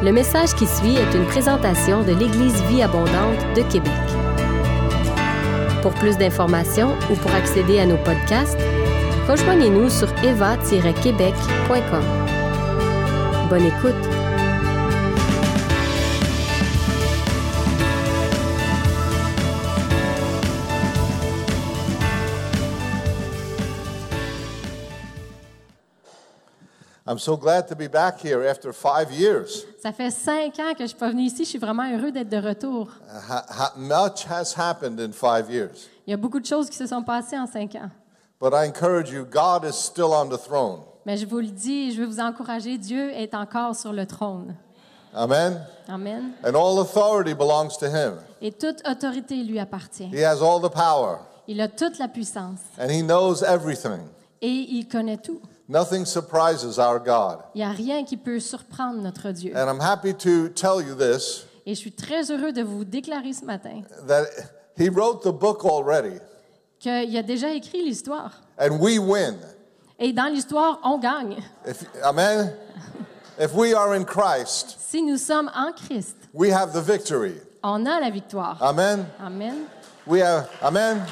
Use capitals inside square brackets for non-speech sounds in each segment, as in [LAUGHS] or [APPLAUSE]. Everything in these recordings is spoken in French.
Le message qui suit est une présentation de l'Église Vie Abondante de Québec. Pour plus d'informations ou pour accéder à nos podcasts, rejoignez-nous sur eva-québec.com. Bonne écoute! I'm so glad to be back here after five. Ça fait cinq ans que je suis pas venue ici. Je suis vraiment heureux d'être de retour. Uh, ha- ha- much has happened in five years. Il y a beaucoup de choses qui se sont passées en cinq ans. But I encourage you, God is still on the throne. Mais je vous le dis, je veux vous encourager, Dieu est encore sur le trône. Amen? Amen. And all authority belongs to Him. Et toute autorité lui appartient. He has all the power, Il a toute la puissance and He knows everything. et il connaît tout. Nothing surprises our God. Il n'y a rien qui peut surprendre notre Dieu. And I'm happy to tell you this Et je suis très heureux de vous déclarer ce matin that He wrote the book already, qu'il a déjà écrit l'histoire. and we win. Et dans l'histoire, on gagne. If, amen? If we are in Christ, Si nous sommes en Christ, we have the victory. on a la victoire. Amen? Amen. We have, amen?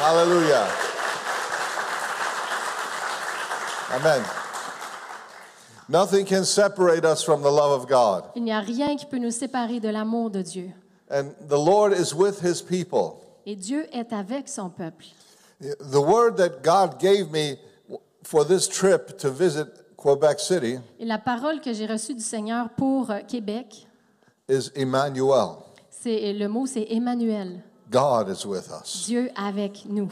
Hallelujah. Amen. Nothing can separate us from the love of God. Il n'y a rien qui peut nous séparer de l'amour de Dieu. And the Lord is with his people. Et Dieu est avec son peuple. The word that God gave me for this trip to visit Quebec City Et la parole que j'ai reçue du Seigneur pour euh, Québec, is Emmanuel. c'est le mot c'est Emmanuel. God is with us. Dieu avec nous.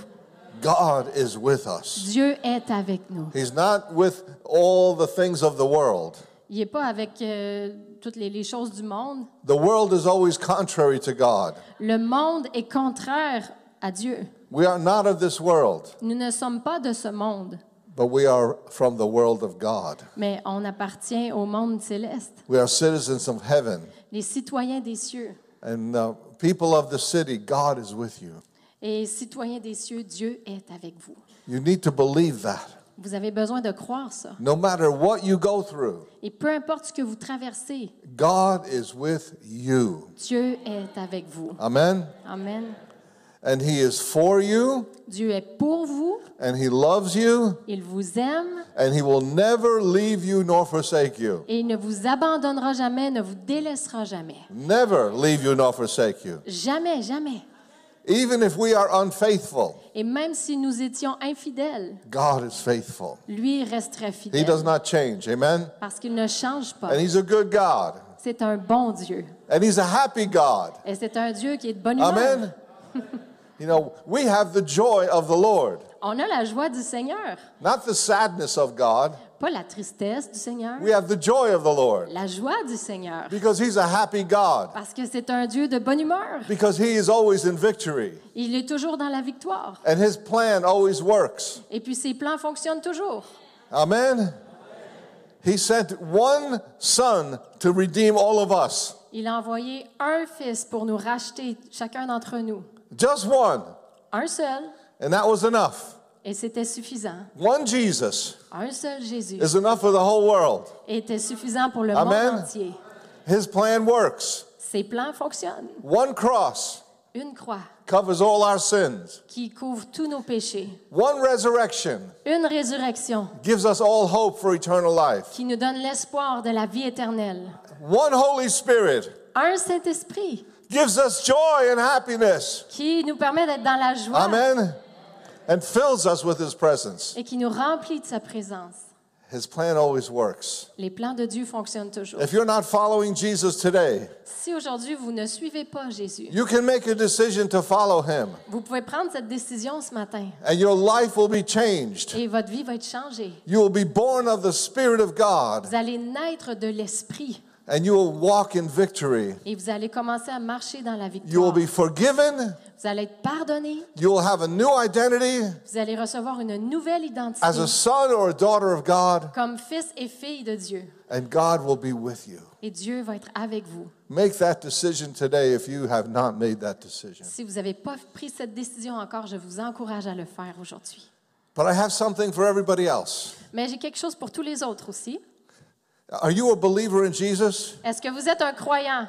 God is with us. Dieu est avec nous. He's not with all the things of the world. Il n'est pas avec euh, toutes les, les choses du monde. The world is always contrary to God. Le monde est contraire à Dieu. We are not of this world. Nous ne sommes pas de ce monde, But we are from the world of God. mais on appartient au monde céleste, We are citizens of heaven. les citoyens des cieux. And uh, people of the city, God is with you. Et citoyens des cieux, Dieu est avec vous. You need to believe that. Vous avez besoin de croire ça. No matter what you go through, Et peu importe ce que vous traversez, God is with you. Dieu est avec vous. Amen? Amen. And He is for you, Dieu est pour vous, and He loves you, il vous aime and He will never leave you nor forsake you. et il ne vous abandonnera jamais, ne vous délaissera jamais. Never leave you nor forsake you. Jamais, jamais. Even if we are unfaithful, Et même si nous étions infidèles, God is faithful. lui resterait He does not change. Amen? parce qu'il ne change pas. And He's a good God. C'est un bon Dieu. And He's a happy God. Et c'est un Dieu qui est de bonne humeur. Amen. [LAUGHS] you know, we have the joy of the Lord, On a la joie du Seigneur, not the sadness of God. Pas la tristesse du Seigneur, We have the joy of the Lord la joie du Seigneur. because He's a happy God, Parce que c'est un Dieu de bonne humeur. because He is always in victory, Il est toujours dans la victoire. and His plan always works. Et puis ses plans fonctionnent toujours. Amen. He sent one Son to redeem all of us, Il a envoyé un fils pour nous racheter, chacun d'entre nous. just one, Un seul, and that was enough. Et c'était suffisant. One Jesus Un seul Jésus is enough for the whole world. était suffisant pour le Amen. monde entier. His plan works. Ses plans fonctionnent. One cross Une croix covers all our sins. qui couvre tous nos péchés. One resurrection Une résurrection gives us all hope for eternal life. qui nous donne l'espoir de la vie éternelle. One Holy Spirit Un Saint-Esprit gives us joy and happiness. qui nous permet d'être dans la joie Amen. And fills us with His presence. et qui nous remplit de sa présence. His plan always works. Les plans de Dieu fonctionnent toujours. If you're not following Jesus today, Si aujourd'hui vous ne suivez pas Jésus, you can make a decision to follow Him, vous pouvez prendre cette décision ce matin and your life will be changed. et votre vie va être changée. You will be born of the Spirit of God, Vous allez naître de l'Esprit and you will walk in victory. et vous allez commencer à marcher dans la You will victoire. be forgiven. Vous allez être pardonné, You will have a new identity vous allez recevoir une nouvelle identité as a son or a daughter of God, comme fils et fille de Dieu. and God will be with you. Et Dieu va être avec vous. Make that decision today if you have not made that decision. Si vous n'avez pas pris cette décision encore, je vous encourage à le faire aujourd'hui. But I have something for everybody else. Mais j'ai quelque chose pour tous les autres aussi. Are you a believer in Jesus? Est-ce que vous êtes un croyant?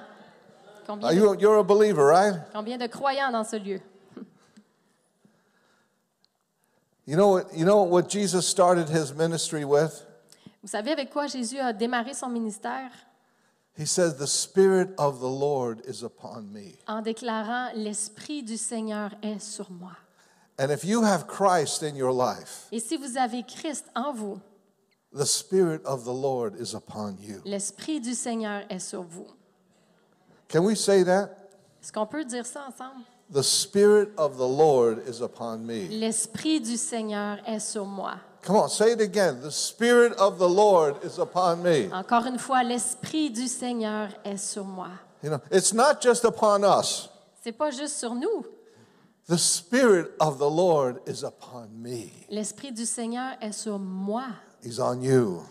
Combien Are de, you you're a believer, right? combien de croyants dans ce lieu? [LAUGHS] You know what you know what Jesus started his ministry with? Vous savez avec quoi Jésus a démarré son ministère? He says, The Spirit of the Lord is upon me. En déclarant L'Esprit du Seigneur est sur moi. And if you have Christ in your life, Et si vous avez Christ en vous, the Spirit of the Lord is upon you. l'Esprit du Seigneur est sur vous. Can we say that? Est-ce qu'on peut dire ça ensemble? The Spirit of the Lord is upon me. L'Esprit du Seigneur est sur moi. Come on, say it again. The Spirit of the Lord is upon me. Encore une fois, l'Esprit du Seigneur est sur moi. You know, it's not just upon us. C'est pas juste sur nous. The Spirit of the Lord is upon me. L'Esprit du Seigneur est sur moi, He's on you.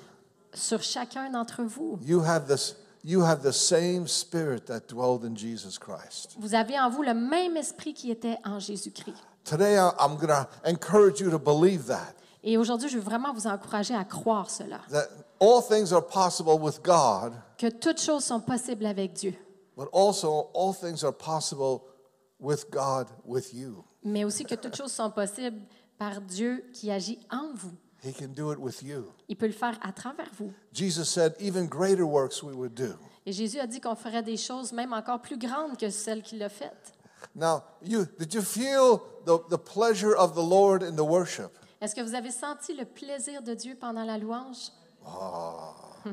sur chacun d'entre vous. You have this you have the same spirit that dwelled in Jesus Christ. Vous avez en vous le même esprit qui était en Jésus-Christ. Today I- I'm going to encourage you to believe that Et aujourd'hui, je veux vraiment vous encourager à croire cela, that all things are possible with God, que toutes choses sont possibles avec Dieu, but also all things are possible with God with you. mais aussi que toutes choses sont possibles par Dieu qui agit en vous. He can do it with you. Il peut le faire à travers vous. Jesus said even greater works we would do. Et Jésus a dit qu'on ferait des choses même encore plus grandes que celles qu'il a faites. Now, you did you feel the, the pleasure of the Lord in the worship? Est-ce que vous avez senti le plaisir de Dieu pendant la louange? [LAUGHS]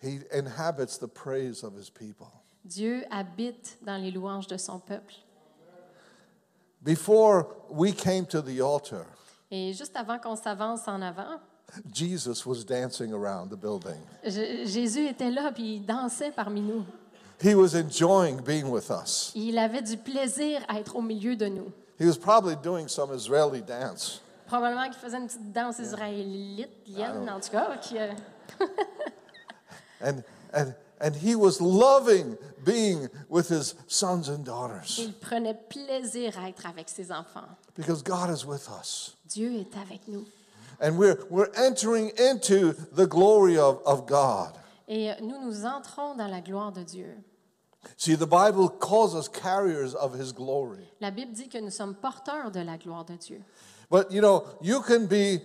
He inhabits the praise of his people. Dieu habite dans les louanges de son peuple. Before we came to the altar, Et juste avant qu'on s'avance en avant, Jesus was dancing around the building. J- Jésus était là puis il dansait parmi nous. He was enjoying being with us. Il avait du plaisir à être au milieu de nous. He was probably doing some Israeli dance. Probablement qu'il faisait une petite danse israélite, lienne, en tout cas. Qui, euh, [LAUGHS] And, and, and he was loving being with his sons and daughters il prenait plaisir à être avec ses enfants. because God is with us. Dieu est avec nous. And we're, we're entering into the glory of, of God. Et nous, nous entrons dans la gloire de Dieu. See, the Bible calls us carriers of his glory. La Bible dit que nous sommes porteurs de la gloire de Dieu. But you know, you can be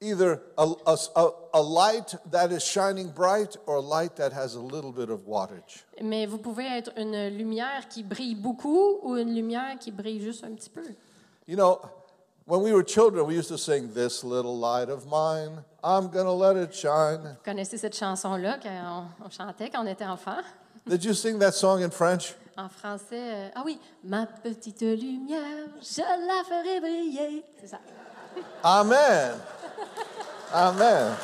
either a, a, a- light that is shining bright or a light that has a little bit of wattage. Mais vous pouvez être une lumière qui brille beaucoup ou une lumière qui brille juste un petit peu. You know, when we were children, we used to sing, This little light of mine, I'm gonna let it shine. Vous connaissez cette chanson-là qu'on on chantait quand on était enfant? Did you sing that song in French? En français, euh, ah oui, ma petite lumière, je la ferai briller. C'est ça. Amen. Amen.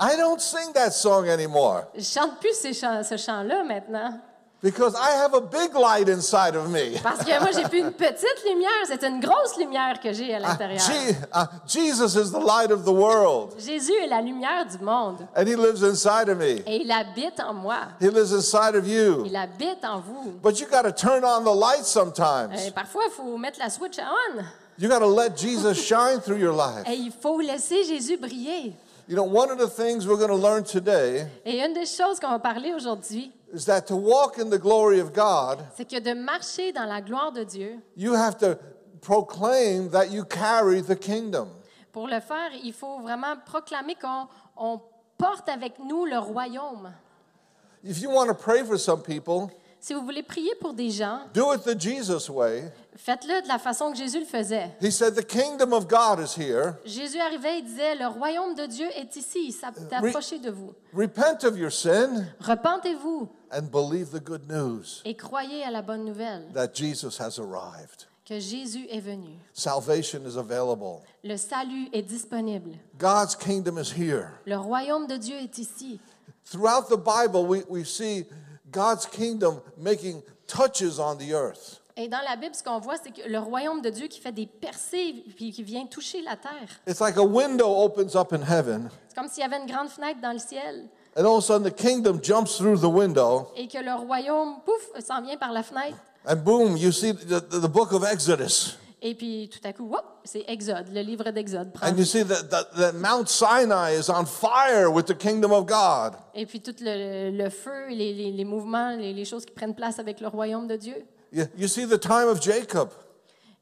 I don't sing that song anymore chante plus ce chant-là maintenant. Because I have a big light inside of me. Parce que moi, j'ai plus une petite lumière, c'est une grosse lumière que j'ai à l'intérieur. Je- uh, Jesus is the light of the world, Jésus est la lumière du monde and He lives inside of me. et il habite en moi. He lives inside of you. Il habite en vous. But you got to turn on the light Et sometimes. parfois, il faut mettre la switch on You got to let Jesus [LAUGHS] shine through your life. et il faut laisser Jésus briller. You know, one of the things we're going to learn today Et une des choses qu'on va parler aujourd'hui, is that to walk in the glory of God, c'est que de marcher dans la gloire de Dieu, you have to proclaim that you carry the kingdom. pour le faire, il faut vraiment proclamer qu'on on porte avec nous le royaume. If you want to pray for some people, Si vous voulez prier pour des gens, do it the Jesus way. faites-le de la façon que Jésus le faisait. He said, The kingdom of God is here. Jésus arrivait et disait, le royaume de Dieu est ici, il s'est approché de vous. Repent of your sin Repentez-vous and believe the good news et croyez à la bonne nouvelle that Jesus has arrived. que Jésus est venu. Salvation is available. Le salut est disponible. God's kingdom is here. Le royaume de Dieu est ici. Throughout the Bible, we, we see God's kingdom making touches on the earth. Et dans la Bible, ce qu'on voit, c'est que le royaume de Dieu qui fait des percées puis qui vient toucher la terre. It's like a window opens up in heaven, C'est comme s'il y avait une grande fenêtre dans le ciel and all of a sudden the kingdom jumps through the window, et que le royaume, pouf, s'en vient par la fenêtre. And boom, you see the, the, book of Exodus. Et puis tout à coup, whoop, c'est Exode, le livre d'Exode. And you see that, that, that Mount Sinai is on fire with the kingdom of God. Et puis tout le, le feu, les, les, les mouvements, les, les choses qui prennent place avec le royaume de Dieu. You, you see the time of Jacob.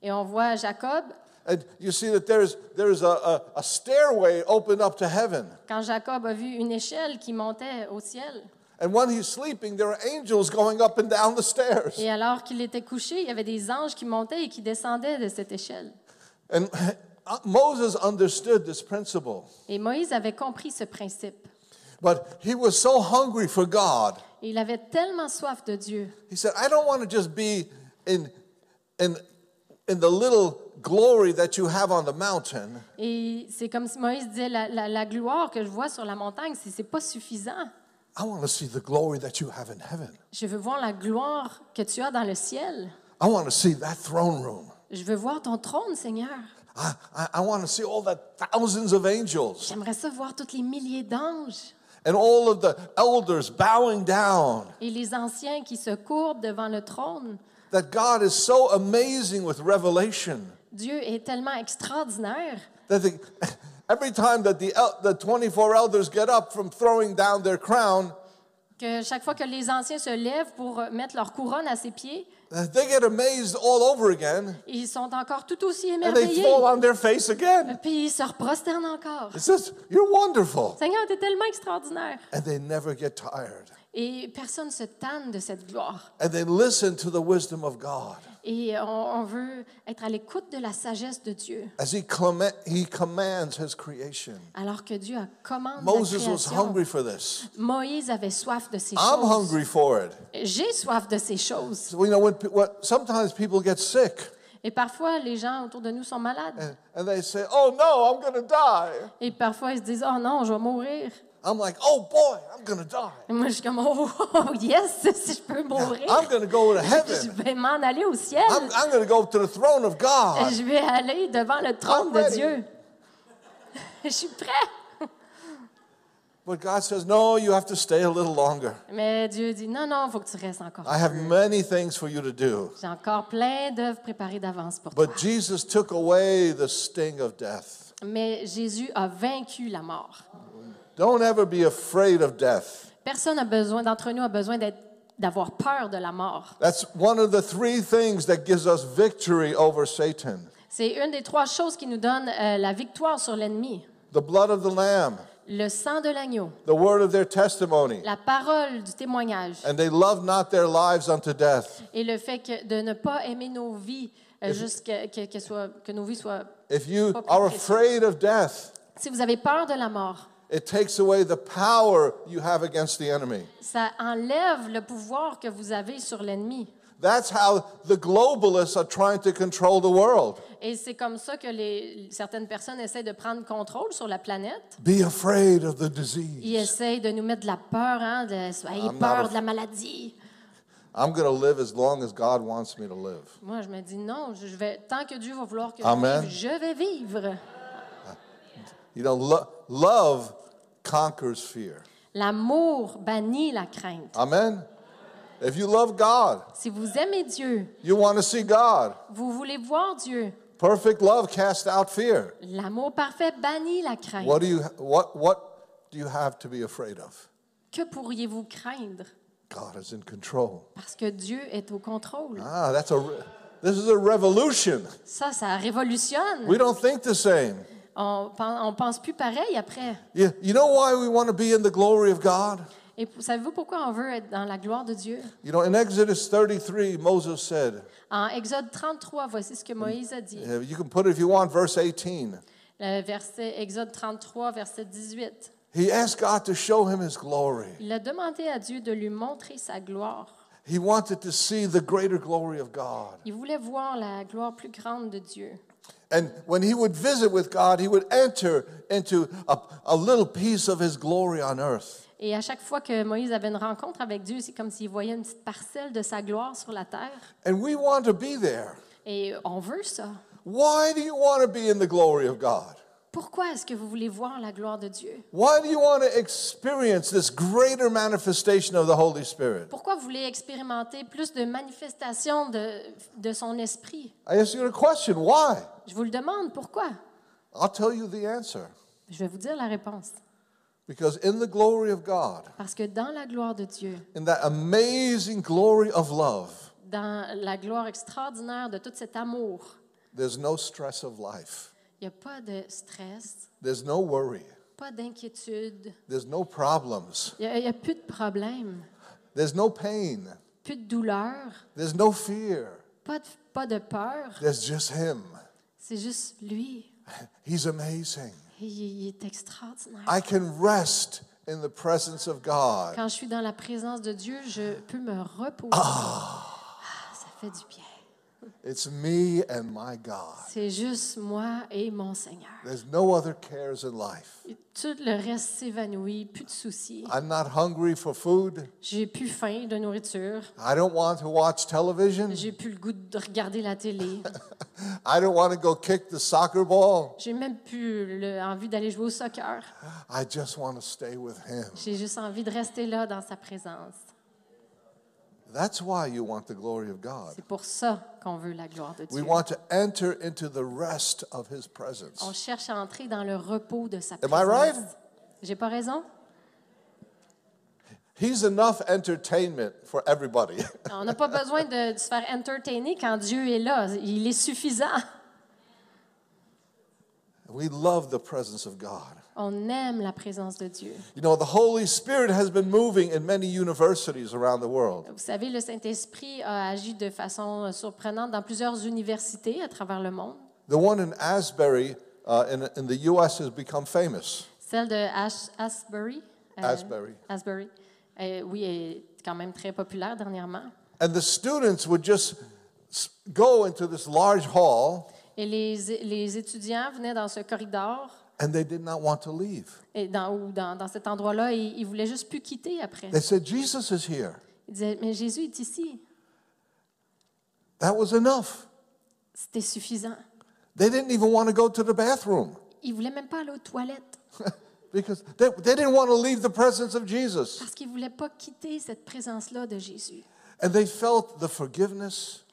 Et on voit Jacob, And you see that there's, there's a, a, a stairway opened up to heaven. quand Jacob a vu une échelle qui montait au ciel. And when he's sleeping, there are angels going up and down the stairs. Et alors qu'il était couché, il y avait des anges qui montaient et qui descendaient de cette échelle. And [LAUGHS] uh, Moses understood this principle. Et Moïse avait compris ce principe. But he was so hungry for God. Il avait tellement soif de Dieu. He said, I don't want to just be in, in, in the little glory that you have on the mountain. Et c'est comme si Moïse disait, la, la- la gloire que je vois sur la montagne, c'est c'est pas suffisant. I want to see the glory that you have in heaven. Je veux voir la gloire que tu as dans le ciel. I want to see that throne room. Je veux voir ton trône, Seigneur. I, I, I want to see all the thousands of angels J'aimerais ça voir tous les milliers d'anges and all of the elders bowing down. et les anciens qui se courbent devant le trône. That God is so amazing with revelation Dieu est tellement extraordinaire that the, [LAUGHS] every time that the, el- the 24 elders get up from throwing down their crown, que chaque fois que les anciens se lèvent pour mettre leur couronne à ses pieds, uh, they get amazed all over again ils sont encore tout aussi and they émerveillés. fall on their face again. Puis ils se prosternent encore. It says, You're wonderful. Seigneur, tu es tellement extraordinaire. And they never get tired. Et personne se tanne de cette gloire. And they listen to the wisdom of God Et on, on veut être à l'écoute de la sagesse de Dieu. as He, clem- he commands His creation. Alors que Dieu a commandé Moses la was création. hungry for this. Moïse avait soif de ces I'm choses. hungry for it. J'ai soif de ces choses. So, you know, when, what, sometimes people get sick Et parfois, les gens autour de nous sont malades. and, and they say, Oh no, I'm going to die. Et parfois, ils se disent, oh non, je vais mourir. I'm like, Oh boy, I'm to die. Moi, je suis comme, oh, oh, yes, [LAUGHS] si je peux mourir, I'm go to [LAUGHS] je heaven. vais m'en aller au ciel. I'm, to go to the throne of God. Je vais aller devant le trône de. Dieu. [LAUGHS] Je suis prêt. But God says, No, you have to stay a little longer. Mais Dieu dit, non, non, il faut que tu restes encore. I have many things for you to do. J'ai encore plein d'œuvres préparées d'avance pour toi. But Jesus took away the sting of death. Mais Jésus a vaincu la mort. Don't ever be afraid of death. Personne a besoin, d'entre nous a besoin d'être- d'avoir peur de la mort. That's one of the three things that gives us victory over Satan C'est une des trois choses qui nous donne euh, la victoire sur l'ennemi. the blood of the Lamb, Le sang de l'agneau, the word of their testimony, la parole du témoignage and they love not their lives unto death. et le fait que de ne pas aimer nos vies euh, jusqu'à que, que soit- que nos vies soient... If you are afraid of death, Si vous avez peur de la mort, it takes away the power you have against the enemy. ça enlève le pouvoir que vous avez sur l'ennemi. That's how the globalists are trying to control the world. Et c'est comme ça que les, certaines personnes essaient de prendre contrôle sur la planète. Be afraid of the Ils disease. essayent de nous mettre de la peur, hein, de soyez peur de la maladie. I'm going to live as long as God wants me to live. Moi, je me dis non, je vais, tant que Dieu va vouloir que Amen. je vive, je vais vivre. You know, lo- love conquers fear. L'amour bannit la crainte. Amen. If you love God, Si vous aimez Dieu, you want to see God. vous voulez voir Dieu, Perfect love casts out fear. l'amour parfait bannit la crainte. What do you what what do you have to be afraid of? Que pourriez-vous craindre? God is in control. Parce que Dieu est au contrôle. Ah, that's a this is a revolution. Ça, ça révolutionne. We don't think the same. On on pense plus pareil après. You, you know why we want to be in the glory of God? Et savez-vous pourquoi on veut être dans la gloire de Dieu? You know, in Exodus 33, Moses said, En Exode 33, voici ce que Moïse a dit. you can put it if you want, verse 18. Le verset, Exode 33, verset 18. He asked God to show him his glory. Il a demandé à Dieu de lui montrer sa gloire. He wanted to see the greater glory of God. Il voulait voir la gloire plus grande de Dieu. And when he would visit with God, he would enter into a, a little piece of his glory on earth. Et à chaque fois que Moïse avait une rencontre avec Dieu, c'est comme s'il voyait une petite parcelle de sa gloire sur la terre. And we want to be there. Et on veut ça. Why do you want to be in the glory of God? Pourquoi est-ce que vous voulez voir la gloire de Dieu? Why do you want to experience this greater manifestation of the Holy Spirit? Pourquoi vous voulez expérimenter plus de manifestations de, de son esprit? I ask you a question. Why? Je vous le demande, pourquoi? I'll tell you the answer. Je vais vous dire la réponse. Because in the glory of God, Parce que dans la gloire de Dieu, in that amazing glory of love, dans la gloire extraordinaire de tout cet amour, there's no stress of life. Il n'y a pas de stress, There's no worry. pas d'inquiétude, There's no problems. il n'y a, plus de problème, There's no pain. plus de douleur, There's no fear. pas de, pas de peur. There's just Him. C'est juste lui. He's amazing. Il, il est extraordinaire. I can rest in the presence of God. Quand je suis dans la présence de Dieu, je peux me reposer. Ah, ça fait du bien. It's me and my God. C'est juste moi et mon Seigneur. There's no other cares in life. Tout le reste s'évanouit, plus de soucis. I'm not hungry for food. J'ai plus faim de nourriture. I don't want to watch television. J'ai plus le goût de regarder la télé. [LAUGHS] I don't want to go kick the soccer ball. J'ai même plus le- envie d'aller jouer au soccer. I just want to stay with Him. J'ai juste envie de rester là dans sa présence. That's why you want the glory of God. C'est pour ça qu'on veut la gloire de We Dieu. want to enter into the rest of His On presence. cherche à entrer dans le repos de sa Am I présence. right? J'ai pas raison? He's enough entertainment for everybody. [LAUGHS] On n'a pas besoin de, de se faire entertainer quand Dieu est là. Il est suffisant. we love the presence of God. On aime la présence de Dieu. You know, the Holy Spirit has been moving in many universities around the world. Vous savez, le Saint-Esprit a agi de façon surprenante dans plusieurs universités à travers le monde. The one in Asbury uh, in, in the U.S. has become famous. Celle de Ash- Asbury. euh, Asbury. Asbury. Euh, oui, est quand même très populaire dernièrement. And the students would just go into this large hall Et les, les étudiants venaient dans ce corridor and they did not want to leave. et dans, dans, dans cet endroit-là et ils voulaient juste plus quitter après. They said, Jesus is here. Ils disaient, mais Jésus est ici. That was enough. C'était suffisant. They didn't even want to go to the bathroom Ils voulaient même pas aller aux toilettes [LAUGHS] because they, they didn't want to leave the presence of Jesus. parce qu'ils voulaient pas quitter cette présence-là de Jésus. And they felt the forgiveness.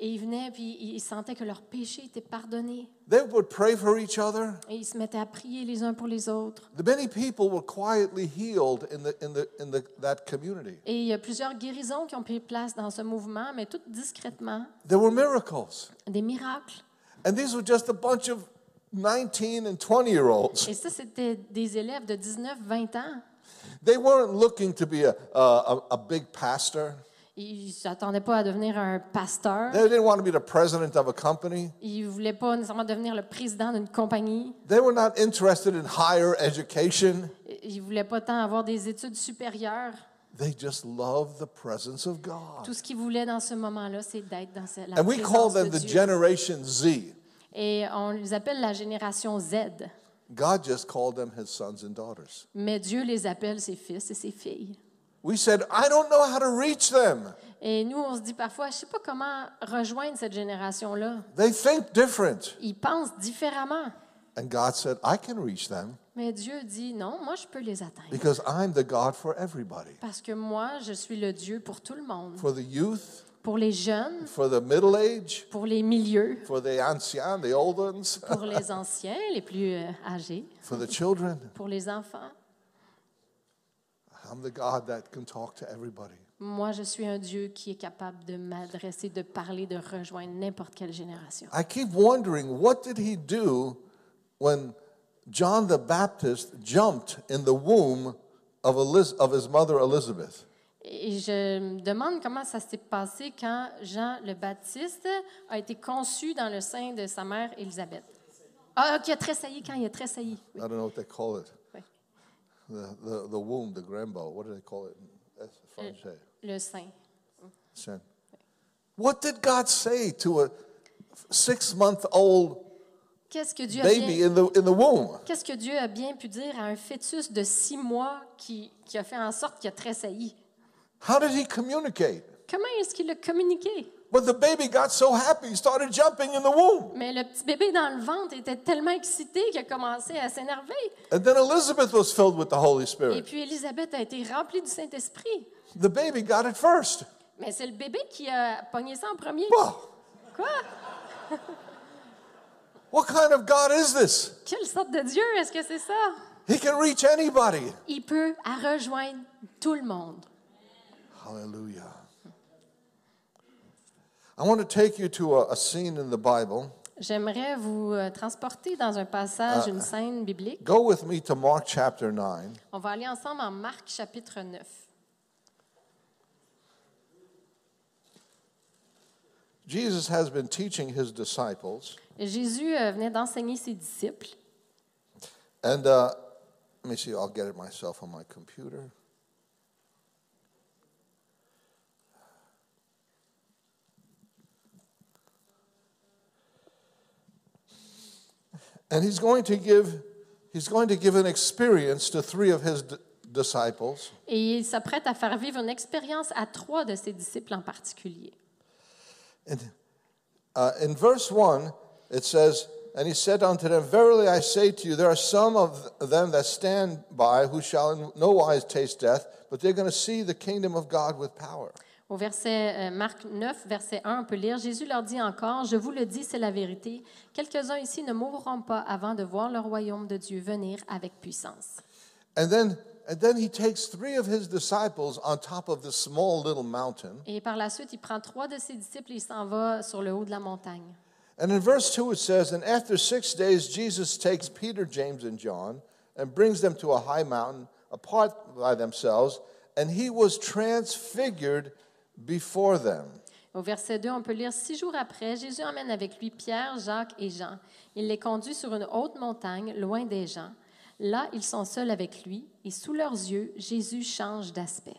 Et ils venaient puis ils sentaient que leurs péchés étaient pardonnés. They would pray for each other. Et ils se mettaient à prier les uns pour les autres. The many people were quietly healed in, the, in, the, in the, that community. Et il y a plusieurs guérisons qui ont pris place dans ce mouvement, mais toutes discrètement, There were miracles. des miracles. And these were just a bunch of 19 and 20 year olds. Et ça, c'était des élèves de 19, 20 ans. They weren't looking to be a, a, a big pastor. Ils ne s'attendaient pas à devenir un pasteur. They didn't want to be the president of a company. Ils ne voulaient pas nécessairement devenir le président d'une compagnie. They were not interested in higher education. Ils ne voulaient pas tant avoir des études supérieures. They just loved the presence of God. Tout ce qu'ils voulaient dans ce moment-là, c'est d'être dans la And we call them de the Dieu. Generation Z. Et on les appelle la génération Z. God just called them his sons and daughters. Mais Dieu les appelle ses fils et ses filles. We said, I don't know how to reach them. Et nous, on se dit parfois, je ne sais pas comment rejoindre cette génération-là. They think different. Ils pensent différemment. And God said, I can reach them Mais Dieu dit, non, moi, je peux les atteindre. because I'm the God for everybody. Parce que moi, je suis le Dieu pour tout le monde. For the youth, Pour les jeunes, for the middle age, pour les milieux, for the anciens, the old ones, pour les [LAUGHS] anciens, les plus euh, âgés, for the children. pour les enfants. I'm the God that can talk to everybody. Moi, je suis un Dieu qui est capable de m'adresser, de parler, de rejoindre n'importe quelle génération. I keep wondering, what did he do when John the Baptist jumped in the womb of, Eliz- of his mother Elizabeth? Et je me demande comment ça s'est passé quand Jean le Baptiste a été conçu dans le sein de sa mère Élisabeth. Ah, qui a tressailli quand il a tressailli. I don't know what they call it. The, the, the womb, the grambo. What do they call it? French? Le sein. Sin. What did God say to a six month old Qu'est-ce que Dieu a baby bien, in the, in the womb? qu'est-ce que Dieu a bien pu dire à un fœtus de six mois qui, qui a fait en sorte qu'il a tressailli? How did he communicate? Comment est-ce qu'il a communiqué? But the baby got so happy, he started jumping in the womb. Mais le petit bébé dans le ventre était tellement excité qu'il a commencé à s'énerver. And then Elizabeth was filled with the Holy Spirit. Et puis Élisabeth a été remplie du Saint-Esprit. The baby got it first. Mais c'est le bébé qui a pogné ça en premier. Wow. Quoi? [LAUGHS] What kind of God is this? Quelle sorte de Dieu est-ce que c'est ça? He can reach anybody. Il peut à rejoindre tout le monde. Hallelujah. I want to take you to a, a scene in the Bible. J'aimerais vous euh, transporter dans un passage, une scène biblique. Go with me to Mark chapter 9. On va aller ensemble en Marc chapitre 9. Jesus has been teaching his disciples, Jésus euh, venait d'enseigner ses disciples. and uh, let me see, I'll get it myself on my computer. And he's going to give he's going to give an experience to three of his d- disciples. Et il s'apprête à faire vivre une expérience à trois de ses disciples en particulier. And uh, in verse 1, it says, And he said unto them, Verily I say to you, there are some of them that stand by who shall in no wise taste death, but they're going to see the kingdom of God with power. Au verset euh, Marc 9, verset 1, on peut lire Jésus leur dit encore Je vous le dis, c'est la vérité. Quelques-uns ici ne mourront pas avant de voir le royaume de Dieu venir avec puissance. And then, and then he takes three of his disciples on top of this small little mountain. Et par la suite, il prend trois de ses disciples et il s'en va sur le haut de la montagne. And in verse 2, it says, And after six days, Jesus takes Peter, James, and John and brings them to a high mountain apart by themselves, and he was transfigured before them. Au verset 2, on peut lire Six jours après, Jésus emmène avec lui Pierre, Jacques et Jean. Il les conduit sur une haute montagne, loin des gens. Là, ils sont seuls avec lui, et sous leurs yeux, Jésus change d'aspect.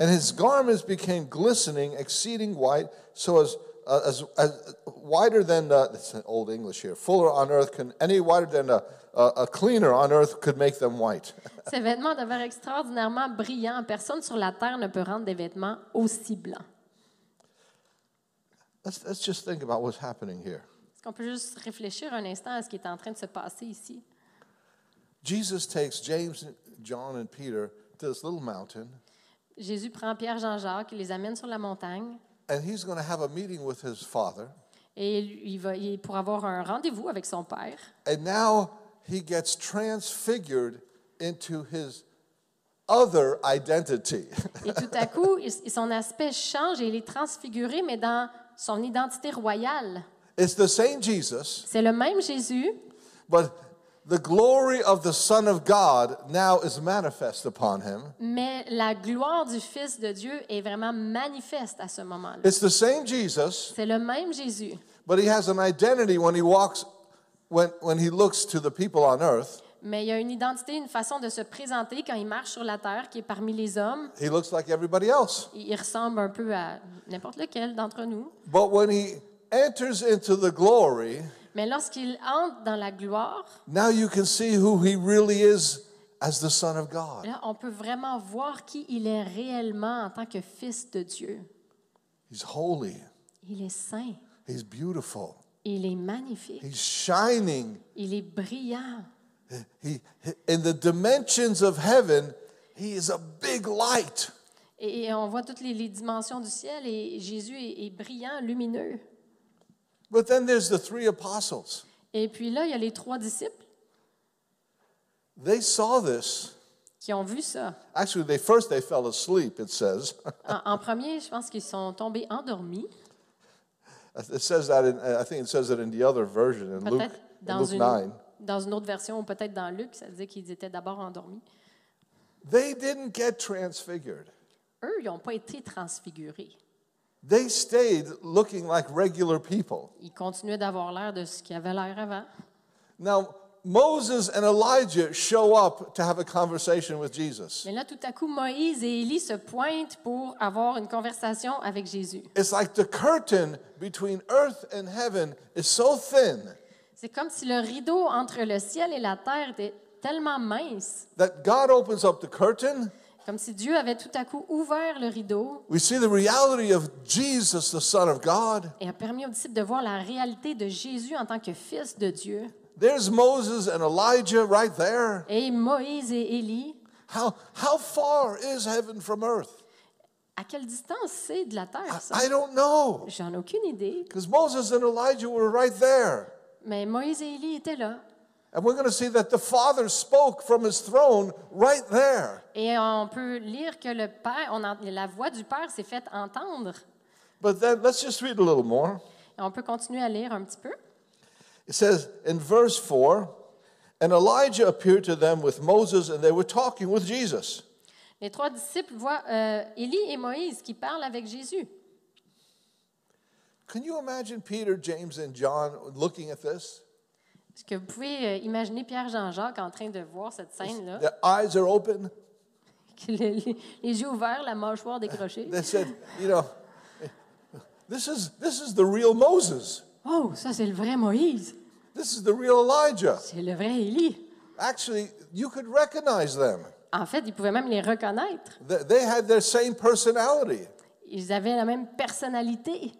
And his garments became glistening, exceeding white, so as, uh, as, as whiter than, uh, that's an old English here, fuller on earth, can, any whiter than a, a, a cleaner on earth could make them white. [LAUGHS] Ces vêtements devinrent extraordinairement brillants. Personne sur la terre ne peut rendre des vêtements aussi blancs. let's, let's just think about what's happening here. Est-ce qu'on peut juste réfléchir un instant à ce qui est en train de se passer ici? Jesus takes James, John, and Peter to this little mountain, Jésus prend Pierre, Jean, Jacques, il les amène sur la montagne and he's going to have a meeting with his father. et il va il- pour avoir un rendez-vous avec son père. And now he gets transfigured into his other identity. [LAUGHS] Et tout à coup, son aspect change et il est transfiguré, mais dans son identité royale. it's the same Jesus, C'est le même Jésus, but the glory of the Son of God now is manifest upon him. mais la gloire du Fils de Dieu est vraiment manifeste à ce moment-là. It's the same Jesus, C'est le même Jésus, but he has an identity when he walks, when, when he looks to the people on earth. mais il a une identité, une façon de se présenter quand il marche sur la terre qui est parmi les hommes. He looks like everybody else. Il il ressemble un peu à n'importe lequel d'entre nous. But when he enters into the glory, Mais lorsqu'il entre dans la gloire, now you can see who he really is as the Son of God. là, on peut vraiment voir qui il est réellement en tant que Fils de Dieu. He's holy, Il est saint, he's beautiful, il est magnifique, he's shining. il est brillant. He, in the dimensions of heaven, he is a big light. Et, on voit toutes les, les dimensions du ciel et Jésus est, est brillant, lumineux. But then there's the three apostles. Et puis là, il y a les trois disciples They saw this. qui ont vu ça. Actually, they first they fell asleep, it says. En, en premier, je pense qu'ils sont tombés endormis. It says that in, I think it says it in the other version, in Luke, in dans Luke une, 9. dans une autre version, ou peut-être dans Luc, ça disait qu'ils étaient d'abord endormis. They didn't get transfigured. Eux, ils n'ont pas été transfigurés. They stayed looking like regular people. Ils continuaient d'avoir l'air de ce qu'ils avaient l'air avant. Now, Moses and Elijah show up to have a conversation with Jesus. Mais là, tout à coup, Moïse et Élie se pointent pour avoir une conversation avec Jésus. It's like the curtain between earth and heaven is so thin C'est comme si le rideau entre le ciel et la terre était tellement mince that God opens up the curtain Comme si Dieu avait tout à coup ouvert le rideau We see the reality of Jesus, the Son of God. et a permis aux disciples de voir la réalité de Jésus en tant que fils de Dieu. There's Moses and Elijah right there. Et Moïse et Élie, How, how far is heaven from earth? à quelle distance c'est de la terre, ça? I don't know. J'en ai aucune idée. Because Moses and Elijah were right there. Mais Moïse et Élie étaient là. And we're going to see that the Father spoke from his throne right there. Et on peut lire que le Père, on la voix du Père s'est faite entendre. But then let's just read a little more. Et on peut continuer à lire un petit peu. It says in verse 4 And Elijah appeared to them with Moses, and they were talking with Jesus. Les trois disciples voient euh, Élie et Moïse qui parlent avec Jésus. Can you imagine Peter, James, and John looking at this? Est-ce que vous pouvez euh, imaginer Pierre Jean-Jacques en train de voir cette scène-là? Their eyes are open. [LAUGHS] Que le- les, les yeux ouverts, la mâchoire décrochée. They said, You know, this is, this is the real Moses. Oh, ça c'est le vrai Moïse. This is the real Elijah. C'est le vrai Élie. Actually, you could recognize them. En fait, ils pouvaient même les reconnaître. They- They had their same personality. Ils avaient la même personnalité.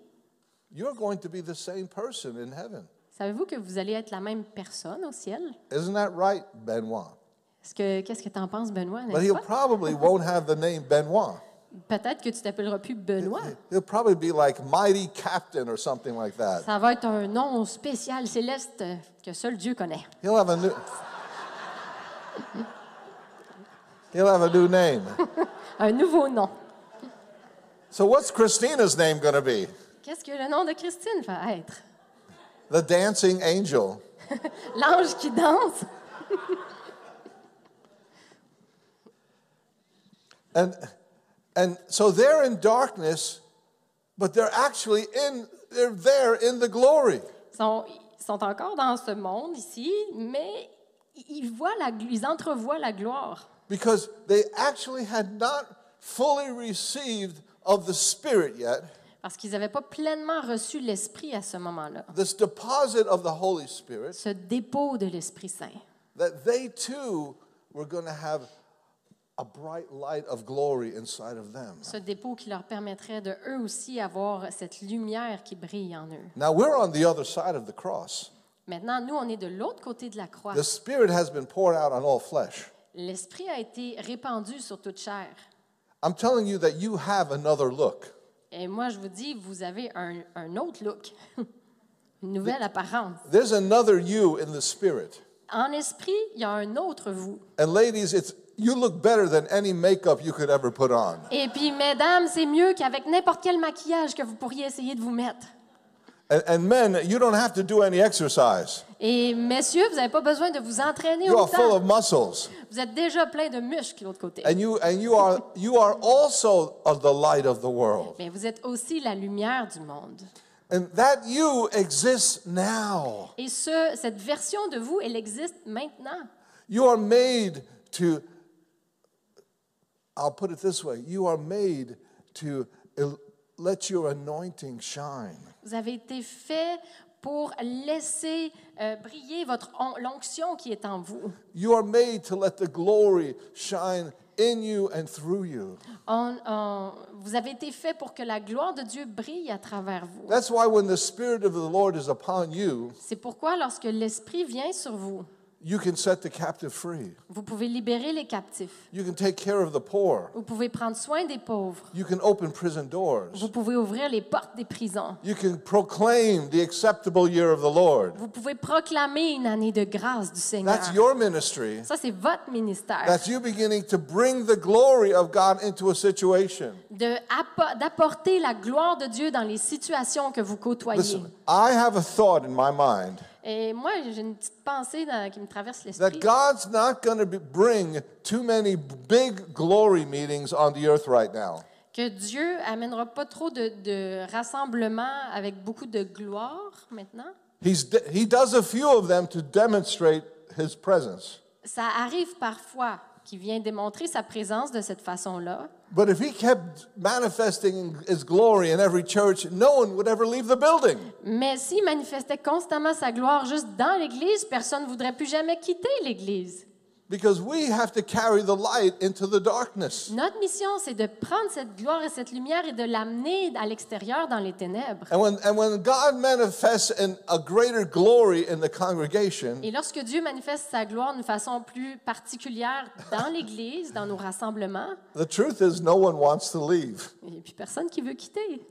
You're going to be the same person in heaven. Savez-vous que vous allez être la même personne au ciel? Isn't that right, Benoit? Est-ce que, qu'est-ce que tu en penses, Benoît? But n'est-ce he'll pas? probably won't have the name Benoit. Peut-être que tu t'appelleras plus Benoît. He'll probably be like Mighty Captain or something like that. Ça va être un nom spécial céleste que seul Dieu connaît. He'll have a new He'll have a new name. [LAUGHS] Un nouveau nom. So what's Christina's name going to be? Qu'est-ce que le nom de Christine va être? The dancing angel. [LAUGHS] L'ange qui danse? And and so they're in darkness, but they're actually in they're there in the glory. Ils sont, ils sont encore dans ce monde ici, mais ils, voient la, ils entrevoient la gloire. Because they actually had not fully received of the Spirit yet, Parce qu'ils n'avaient pas pleinement reçu l'Esprit à ce moment-là. this deposit of the Holy Spirit, Ce dépôt de l'Esprit Saint. that they too were going to have a bright light of glory inside of them. Ce dépôt qui leur permettrait de eux aussi avoir cette lumière qui brille en eux. Now we're on the other side of the cross. Maintenant, nous, on est de l'autre côté de la croix. The Spirit has been poured out on all flesh. L'Esprit a été répandu sur toute chair. I'm telling you that you have another look. Et moi, je vous dis, vous avez un, un autre look, [LAUGHS] une nouvelle apparence. There's another you in the Spirit. En esprit, il y a un autre vous. And ladies, it's you look better than any makeup you could ever put on. Et puis, mesdames, c'est mieux qu'avec n'importe quel maquillage que vous pourriez essayer de vous mettre. And, and men, you don't have to do any exercise. Et messieurs, vous n'avez pas besoin de vous entraîner You are full of muscles. Vous êtes déjà plein de muscles de l'autre côté. And you and you are you are also of the light of the world. Mais vous êtes aussi la lumière du monde. And that you exists now. Et ce, cette version de vous, elle existe maintenant. You are made to I'll put it this way, you are made to let your anointing shine. Vous avez été fait pour laisser euh, briller votre on- l'onction qui est en vous. You are made to let the glory shine in you and through you. On- on- vous avez été fait pour que la gloire de Dieu brille à travers vous. That's why when the Spirit of the Lord is upon you, C'est pourquoi lorsque l'Esprit vient sur vous, you can set the captive free. vous pouvez libérer les captifs. You can take care of the poor. Vous pouvez prendre soin des pauvres. You can open prison doors. Vous pouvez ouvrir les portes des prisons. You can proclaim the acceptable year of the Lord. Vous pouvez proclamer une année de grâce du Seigneur. That's your ministry. Ça, c'est votre ministère. That's you beginning to bring the glory of God into a situation. De D'apporter la gloire de Dieu dans les situations que vous côtoyez. Listen, I have a thought in my mind Et moi, j'ai une petite pensée dans- qui me traverse that l'esprit. God's not going to bring too many big glory meetings on the earth right now. Que Dieu amènera pas trop de, de rassemblements avec beaucoup de gloire maintenant. He's, he does a few of them to demonstrate his presence. Ça arrive parfois qu'il vient démontrer sa présence de cette façon-là. But if he kept manifesting his glory in every church, no one would ever leave the building. Mais s'il manifestait constamment sa gloire juste dans l'Église, personne ne voudrait plus jamais quitter l'Église. Because we have to carry the light into the darkness. Notre mission, c'est de prendre cette gloire et cette lumière et de l'amener à l'extérieur dans les ténèbres. And when, and when God manifests in a greater glory in the congregation, Et lorsque Dieu manifeste sa gloire d'une façon plus particulière dans l'Église, dans nos rassemblements, the truth is no one wants to leave. il n'y a plus personne qui veut quitter.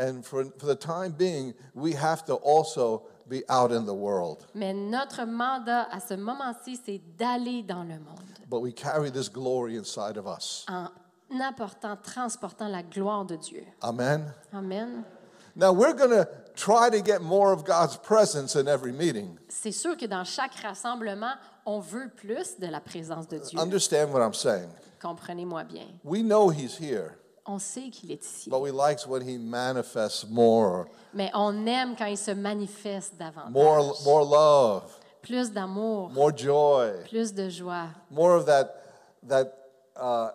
And for, for the time being, we have to also be out in the world. Mais notre mandat à ce moment-ci, c'est d'aller dans le monde But we carry this glory inside of us. en apportant, transportant la gloire de Dieu. Amen. Amen. Now, we're going to try to get more of God's presence in every meeting. C'est sûr que dans chaque rassemblement, on veut plus de la présence de Dieu. Understand what I'm saying. Comprenez-moi bien. We know He's here, On sait qu'il est ici, but we like when He manifests more, mais on aime quand il se manifeste davantage. more, more love, Plus d'amour, more joy, plus de joie, more of that, that uh,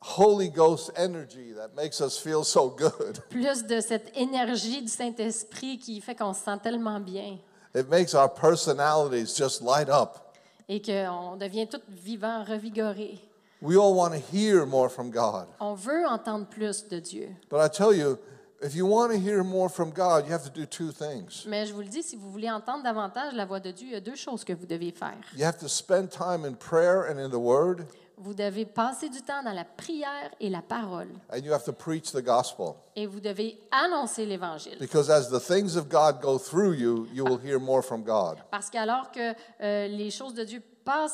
Holy Ghost energy that makes us feel so good. [LAUGHS] plus de cette énergie du Saint-Esprit qui fait qu'on se sent tellement bien It makes our personalities just light up. et qu'on devient tout vivant, revigoré. We all want to hear more from God. On veut entendre plus de Dieu. But I tell you, if you want to hear more from God, you have to do two things. Mais je vous le dis, si vous voulez entendre davantage la voix de Dieu, il y a deux choses que vous devez faire. You have to spend time in prayer and in the Word, Vous devez passer du temps dans la prière et la parole. and you have to preach the gospel. Et vous devez annoncer l'Évangile. Because as the things of God go through you, you will hear more from God. Parce qu'alors que euh, les choses de Dieu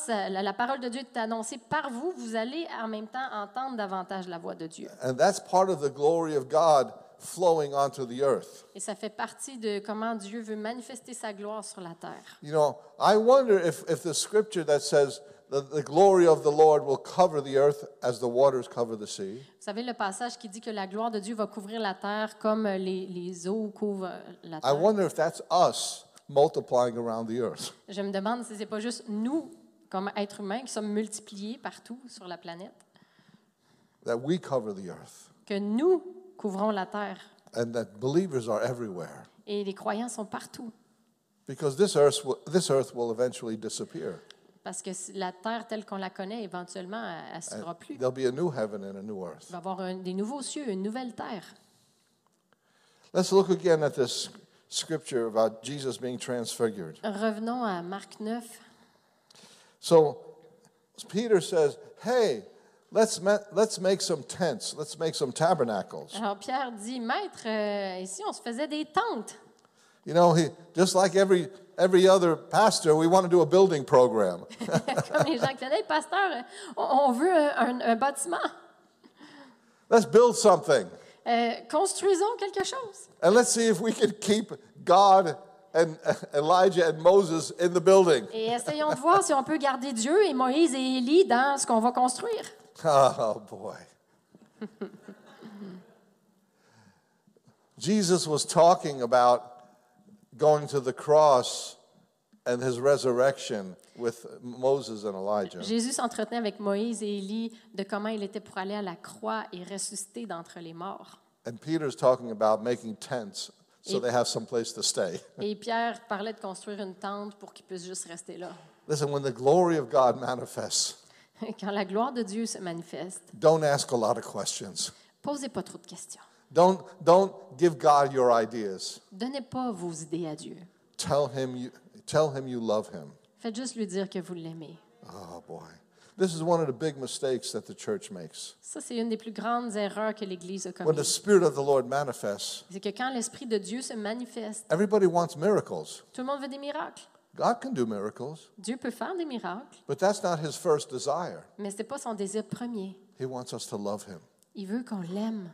euh, la, la parole de Dieu est annoncée par vous, vous allez en même temps entendre davantage la voix de Dieu. And that's part of the glory of God flowing onto the earth. Et ça fait partie de comment Dieu veut manifester sa gloire sur la terre. You know, I wonder if, if the scripture that says that the glory of the Lord will cover the earth as the waters cover the sea, Vous savez le passage qui dit que la gloire de Dieu va couvrir la terre comme euh, les, les eaux couvrent euh, la I terre. wonder if that's us multiplying around the earth. Je me demande si ce n'est pas juste nous, comme êtres humains, qui sommes multipliés partout sur la planète, that we cover the earth que nous couvrons la terre. and that believers are everywhere Et les croyants sont partout. because this earth will, this earth will eventually disappear Parce que la terre telle qu'on la connaît, éventuellement, elle ne se fera plus. there'll be a new heaven and a new Il earth va y avoir un- des nouveaux cieux, une nouvelle terre. let's look again at this scripture about jesus being transfigured Revenons à Marc 9. So peter says hey let's, let's make some tents let's make some tabernacles Alors Pierre dit, Maître, euh, ici on se faisait des tentes. you know he, just like every every other pastor we want to do a building program [LAUGHS] Comme les gens qui disaient, hey, pasteur, euh, on, on veut un, un- un bâtiment. let's build something Euh, construisons quelque chose. and let's see if we can keep god and [LAUGHS] elijah and moses in the building Et essayons de voir si on peut garder Dieu et Moïse et Élie dans ce qu'on va construire. [LAUGHS] Oh boy. Jesus was talking about going to the cross and his resurrection with Moses and Elijah. Jésus s'entretenait avec Moïse et Élie de comment il était pour aller à la croix et ressusciter d'entre les morts. And Peter's talking about making tents so they have some place to stay. [LAUGHS] Et Pierre parlait de construire une tente pour qu'ils puissent juste rester là. Listen, when the glory of God manifests, [LAUGHS] Quand la gloire de Dieu se manifeste, don't ask a lot of questions. posez pas trop de questions. Don't, don't give God your ideas. Donnez pas vos idées à Dieu. Tell him you, tell him you love him. Faites juste lui dire que vous l'aimez. Oh boy. This is one of the big mistakes that the church makes. Ça, c'est une des plus grandes erreurs que l'Église a When the commises. Spirit of the Lord manifests, C'est que quand l'Esprit de Dieu se manifeste, everybody wants miracles. tout le monde veut des miracles. God can do miracles, Dieu peut faire des miracles, but that's not his first desire. mais ce n'est pas son désir premier. He wants us to love him. Il veut qu'on l'aime.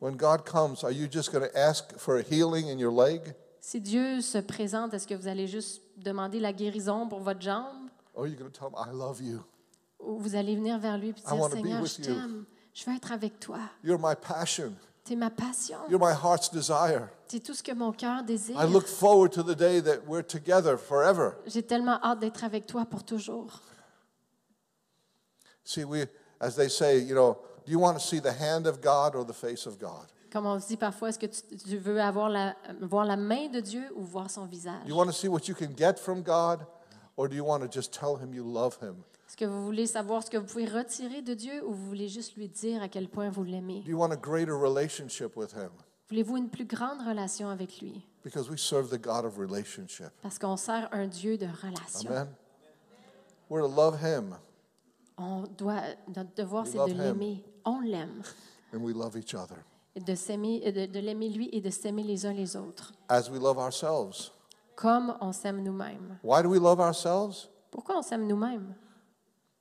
When God comes, are you just going to ask for a healing in your leg? Si Dieu se présente, est-ce que vous allez juste demander la guérison pour votre jambe? Or going to tell him, I love you? Ou vous allez venir vers lui et dire, Seigneur, je t'aime. Je veux être avec toi. You're my passion. Tu es ma passion. You're my heart's desire. Tu es tout ce que mon cœur désire. I look forward to the day that we're together forever. J'ai tellement hâte d'être avec toi pour toujours. See, we, as they say, you know, do you want to see the hand of God or the face of God? Comme on se dit parfois, est-ce que tu, tu veux avoir la, voir la main de Dieu ou voir son visage? Do you want to see what you can get from God or do you want to just tell him you love him? Est-ce que vous voulez savoir ce que vous pouvez retirer de Dieu ou vous voulez juste lui dire à quel point vous l'aimez? Do you want a greater relationship with him? Voulez-vous une plus grande relation avec lui? Because we serve the God of relationship. Parce qu'on sert un Dieu de relation. Amen. We're to love him On doit, notre devoir, c'est de l'aimer. On l'aime. and we love each other De s'aimer, et de, de l'aimer lui et de s'aimer les uns les autres. as we love ourselves. Comme on s'aime nous-mêmes. Why do we love ourselves? Pourquoi on s'aime nous-mêmes?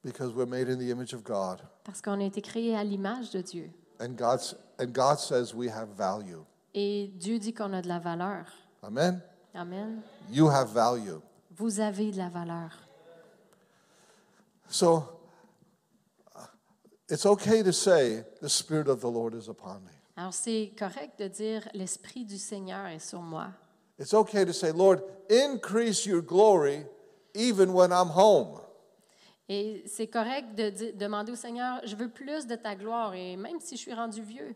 Because we're made in the image of God. Parce qu'on a été créé à l'image de Dieu. And, God's, and God says we have value. Et Dieu dit qu'on a de la valeur. Amen? Amen. You have value. Vous avez de la valeur. So uh, it's okay to say, the Spirit of the Lord is upon me. Alors c'est correct de dire l'esprit du Seigneur est sur moi. It's okay to say, Lord, increase your glory even when I'm home. Et c'est correct de di- demander au Seigneur, je veux plus de ta gloire, et même si je suis rendu vieux.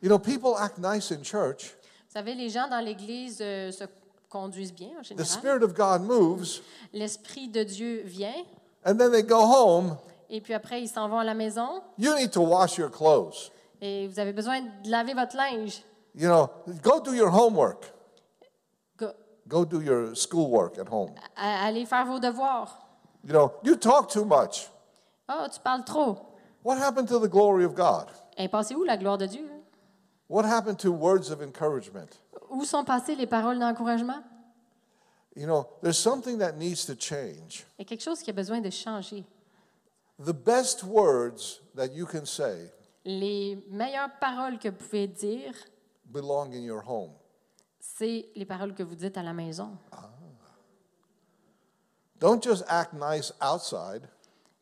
You know, people act nice in church. Vous savez, les gens dans l'Église euh, se conduisent bien en The général. Spirit of God moves, L'Esprit de Dieu vient, and then they go home. et puis après, ils s'en vont à la maison, You need to wash your clothes. Et vous avez besoin de laver votre linge. You know, go do your homework. Go- Go do your schoolwork at home. Allez faire vos devoirs. You know, you talk too much. Ah, tu parles trop. What happened to the glory of God? Est passée où, la gloire de Dieu? What happened to words of encouragement? Où sont passées les paroles d'encouragement? You know, there's something that needs to change. Il y a quelque chose qui a besoin de changer. The best words that you can say Les meilleures paroles que vous pouvez dire, belong in your home. c'est les paroles que vous dites à la maison. Don't just act nice outside,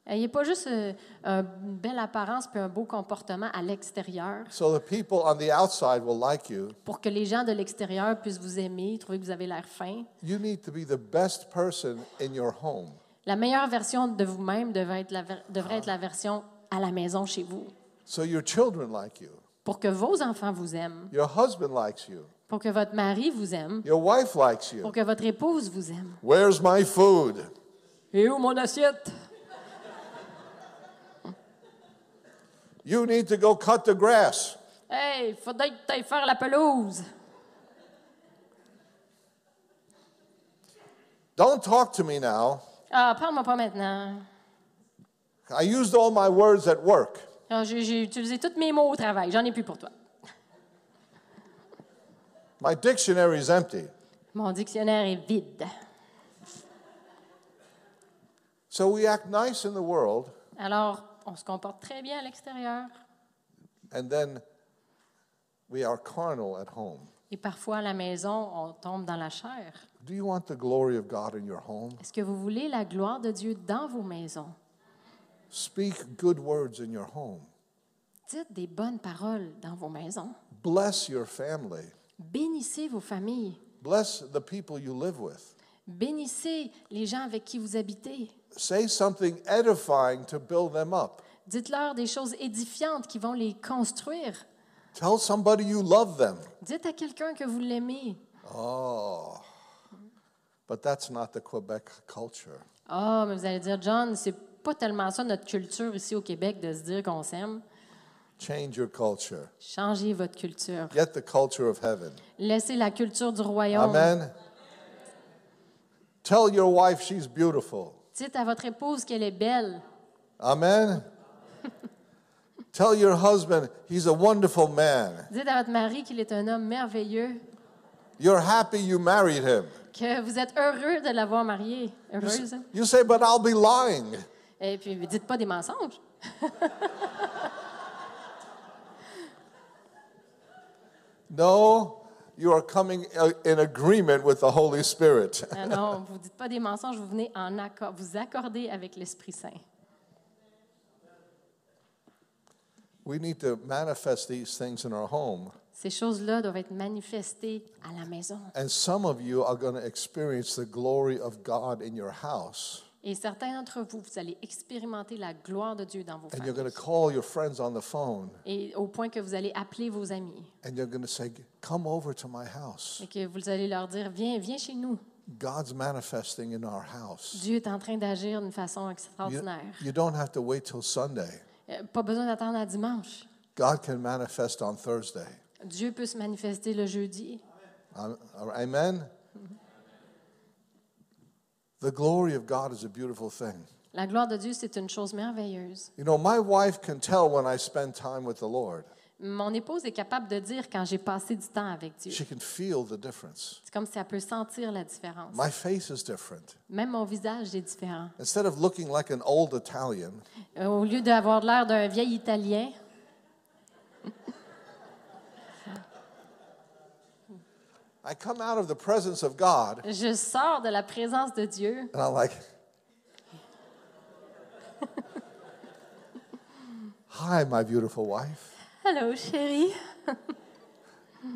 Ayez pas juste euh, une belle apparence puis un beau comportement à l'extérieur so the people on the outside will like you. pour que les gens de l'extérieur puissent vous aimer, trouver que vous avez l'air fin. You need to be the best person in your home. La meilleure version de vous-même devrait être la, ver- devrait être la version à la maison chez vous So your children like you. pour que vos enfants vous aiment, Your husband likes you. pour que votre mari vous aime, Your wife likes you. pour que votre épouse vous aime. Where's my food? Et où mon assiette? You need to go cut the grass. Hey, faudrait que tu ailles faire la pelouse. Don't talk to me now. Ah, parle-moi pas maintenant. I used all my words at work. J'ai j'ai utilisé tous mes mots au travail. J'en ai plus pour toi. My dictionary is empty. Mon dictionnaire est vide. So we act nice in the world, Alors, on se comporte très bien à l'extérieur. and then we are carnal at home. Et parfois, à la maison, on tombe dans la chair. Do you want the glory of God in your home? Est-ce que vous voulez la gloire de Dieu dans vos maisons? Speak good words in your home. Dites des bonnes paroles dans vos maisons. Bless your family. Bénissez vos familles. Bless the people you live with. Bénissez les gens avec qui vous habitez. Say something edifying to build them up. Dites-leur des choses édifiantes qui vont les construire. Tell somebody you love them. Dites à quelqu'un que vous l'aimez. Oh, but that's not the Quebec culture. Ah, mais vous allez dire, John, c'est pas tellement ça notre culture ici au Québec de se dire qu'on s'aime. Change your culture. Changez votre culture. Get the culture of heaven. Laissez la culture du royaume. Amen. Tell your wife she's beautiful. Dites à votre épouse qu'elle est belle. Amen. Tell your husband he's a wonderful man. Dites à votre mari qu'il est un homme merveilleux, You're happy you married him. que vous êtes heureux de l'avoir marié. Heureuse. hein? You say, but I'll be lying. Et puis, dites pas des mensonges. [LAUGHS] No, you are coming uh, in agreement with the Holy Spirit. [LAUGHS] Ah non, vous dites pas des mensonges, vous venez en accord, vous accordez avec l'Esprit Saint. We need to manifest these things in our home. Ces choses-là doivent être manifestées à la maison. And some of you are going to experience the glory of God in your house Et certains d'entre vous, vous allez expérimenter la gloire de Dieu dans vos And you're going familles. to call your friends on the phone Et au point que vous allez appeler vos amis. and you're going to say, Come over to my house. Et que vous allez leur dire, viens, viens chez nous. God's manifesting in our house. Dieu est en train d'agir d'une façon You, extraordinaire. you don't have to wait till Sunday. Euh, Pas besoin d'attendre à dimanche. God can manifest on Thursday. Dieu peut se manifester le jeudi. Um, Amen? The glory of God is a beautiful thing. La gloire de Dieu, c'est une chose merveilleuse. You know, my wife can tell when I spend time with the Lord. Mon épouse est capable de dire quand j'ai passé du temps avec Dieu. She can feel the difference. C'est comme si elle peut sentir la différence. My face is different. Même mon visage est différent. Instead of looking like an old Italian, Euh, Au lieu d'avoir l'air d'un vieil Italien, I come out of the presence of God je sors de la présence de Dieu and I'm like, Hi, my beautiful wife. Allô, chérie,